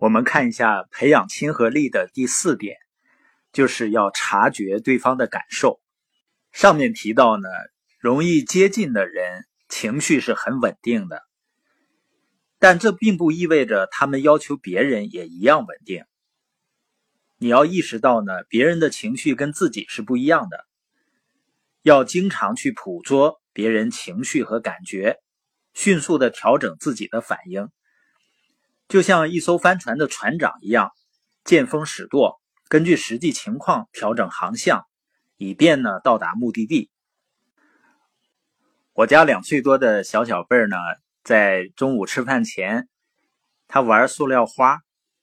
我们看一下培养亲和力的第四点，就是要察觉对方的感受。上面提到呢，容易接近的人情绪是很稳定的，但这并不意味着他们要求别人也一样稳定。你要意识到呢，别人的情绪跟自己是不一样的，要经常去捕捉别人情绪和感觉，迅速的调整自己的反应，就像一艘帆船的船长一样，见风使舵，根据实际情况调整航向。以便呢到达目的地。我家两岁多的小小贝儿呢，在中午吃饭前，他玩塑料花，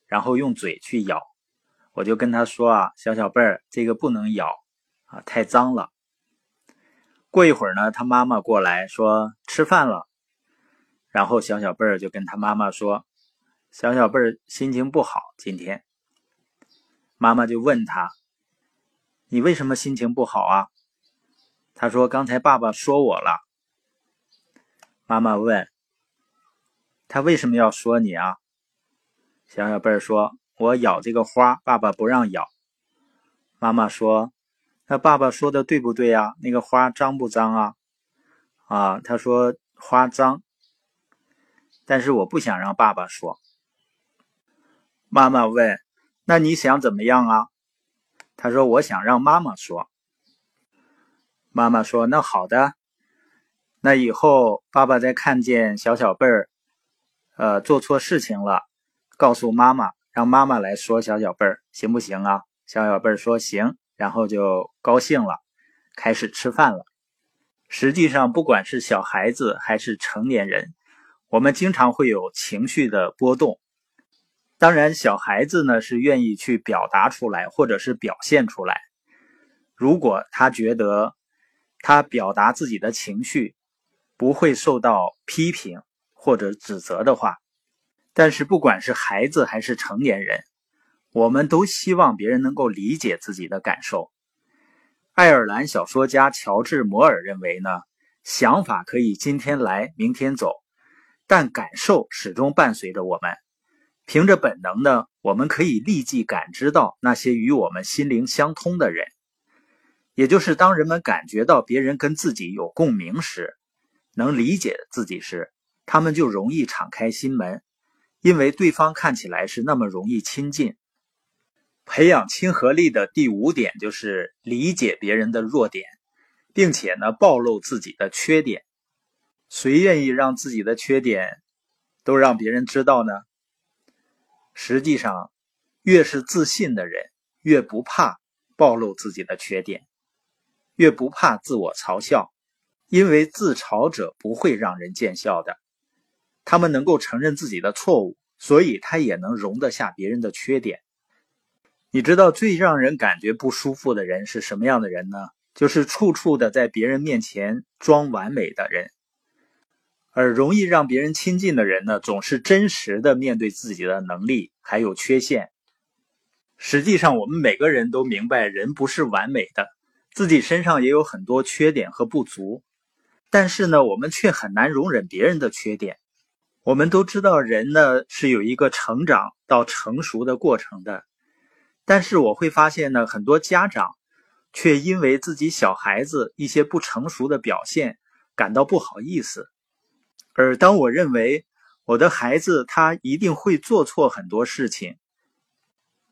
然后用嘴去咬。我就跟他说啊，小小贝儿，这个不能咬啊，太脏了。过一会儿呢，他妈妈过来说吃饭了，然后小小贝儿就跟他妈妈说，小小贝儿心情不好，今天。妈妈就问他。你为什么心情不好啊？他说：“刚才爸爸说我了。”妈妈问：“他为什么要说你啊？”小小贝儿说：“我咬这个花，爸爸不让咬。”妈妈说：“那爸爸说的对不对呀？那个花脏不脏啊？”啊，他说：“花脏，但是我不想让爸爸说。”妈妈问：“那你想怎么样啊？”他说：“我想让妈妈说。”妈妈说：“那好的，那以后爸爸再看见小小贝儿，呃，做错事情了，告诉妈妈，让妈妈来说小小贝儿，行不行啊？”小小贝儿说：“行。”然后就高兴了，开始吃饭了。实际上，不管是小孩子还是成年人，我们经常会有情绪的波动。当然，小孩子呢是愿意去表达出来，或者是表现出来。如果他觉得他表达自己的情绪不会受到批评或者指责的话，但是不管是孩子还是成年人，我们都希望别人能够理解自己的感受。爱尔兰小说家乔治·摩尔认为呢，想法可以今天来，明天走，但感受始终伴随着我们。凭着本能呢，我们可以立即感知到那些与我们心灵相通的人，也就是当人们感觉到别人跟自己有共鸣时，能理解自己时，他们就容易敞开心门，因为对方看起来是那么容易亲近。培养亲和力的第五点就是理解别人的弱点，并且呢暴露自己的缺点。谁愿意让自己的缺点都让别人知道呢？实际上，越是自信的人，越不怕暴露自己的缺点，越不怕自我嘲笑，因为自嘲者不会让人见笑的。他们能够承认自己的错误，所以他也能容得下别人的缺点。你知道最让人感觉不舒服的人是什么样的人呢？就是处处的在别人面前装完美的人。而容易让别人亲近的人呢，总是真实的面对自己的能力还有缺陷。实际上，我们每个人都明白，人不是完美的，自己身上也有很多缺点和不足。但是呢，我们却很难容忍别人的缺点。我们都知道，人呢是有一个成长到成熟的过程的。但是我会发现呢，很多家长却因为自己小孩子一些不成熟的表现感到不好意思。而当我认为我的孩子他一定会做错很多事情，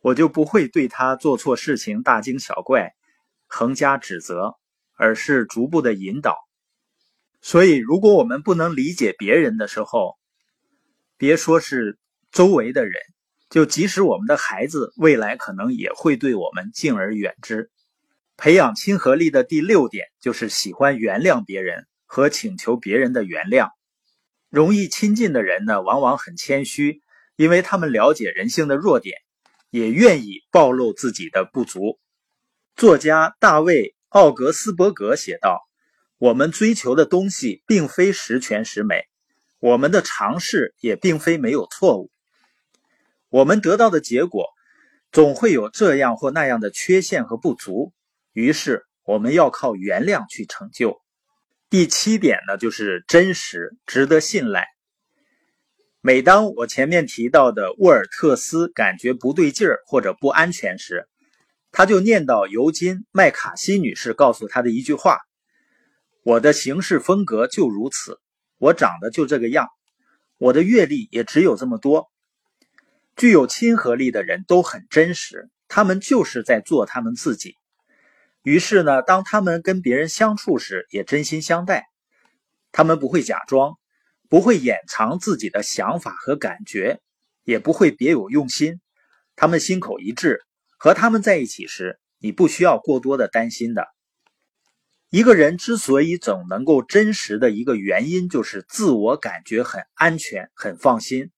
我就不会对他做错事情大惊小怪、横加指责，而是逐步的引导。所以，如果我们不能理解别人的时候，别说是周围的人，就即使我们的孩子未来可能也会对我们敬而远之。培养亲和力的第六点就是喜欢原谅别人和请求别人的原谅。容易亲近的人呢，往往很谦虚，因为他们了解人性的弱点，也愿意暴露自己的不足。作家大卫·奥格斯伯格写道：“我们追求的东西并非十全十美，我们的尝试也并非没有错误。我们得到的结果总会有这样或那样的缺陷和不足，于是我们要靠原谅去成就。”第七点呢，就是真实，值得信赖。每当我前面提到的沃尔特斯感觉不对劲儿或者不安全时，他就念叨尤金·麦卡锡女士告诉他的一句话：“我的行事风格就如此，我长得就这个样，我的阅历也只有这么多。”具有亲和力的人都很真实，他们就是在做他们自己。于是呢，当他们跟别人相处时，也真心相待。他们不会假装。不会掩藏自己的想法和感觉，也不会别有用心。他们心口一致，和他们在一起时，你不需要过多的担心的。一个人之所以总能够真实的一个原因，就是自我感觉很安全、很放心。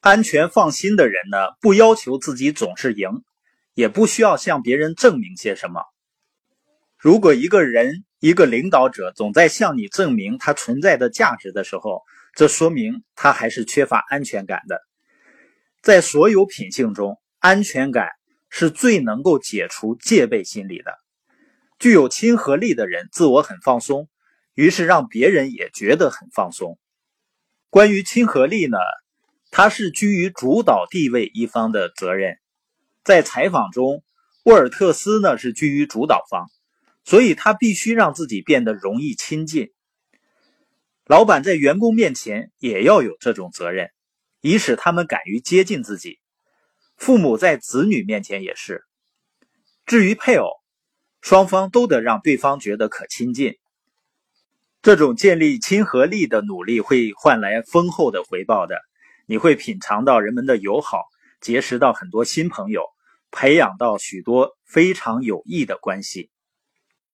安全放心的人呢，不要求自己总是赢，也不需要向别人证明些什么。如果一个人，一个领导者总在向你证明他存在的价值的时候，这说明他还是缺乏安全感的。在所有品性中，安全感是最能够解除戒备心理的。具有亲和力的人自我很放松，于是让别人也觉得很放松。关于亲和力呢，它是居于主导地位一方的责任。在采访中，沃尔特斯呢是居于主导方。所以他必须让自己变得容易亲近。老板在员工面前也要有这种责任，以使他们敢于接近自己。父母在子女面前也是。至于配偶，双方都得让对方觉得可亲近。这种建立亲和力的努力会换来丰厚的回报的。你会品尝到人们的友好，结识到很多新朋友，培养到许多非常有益的关系。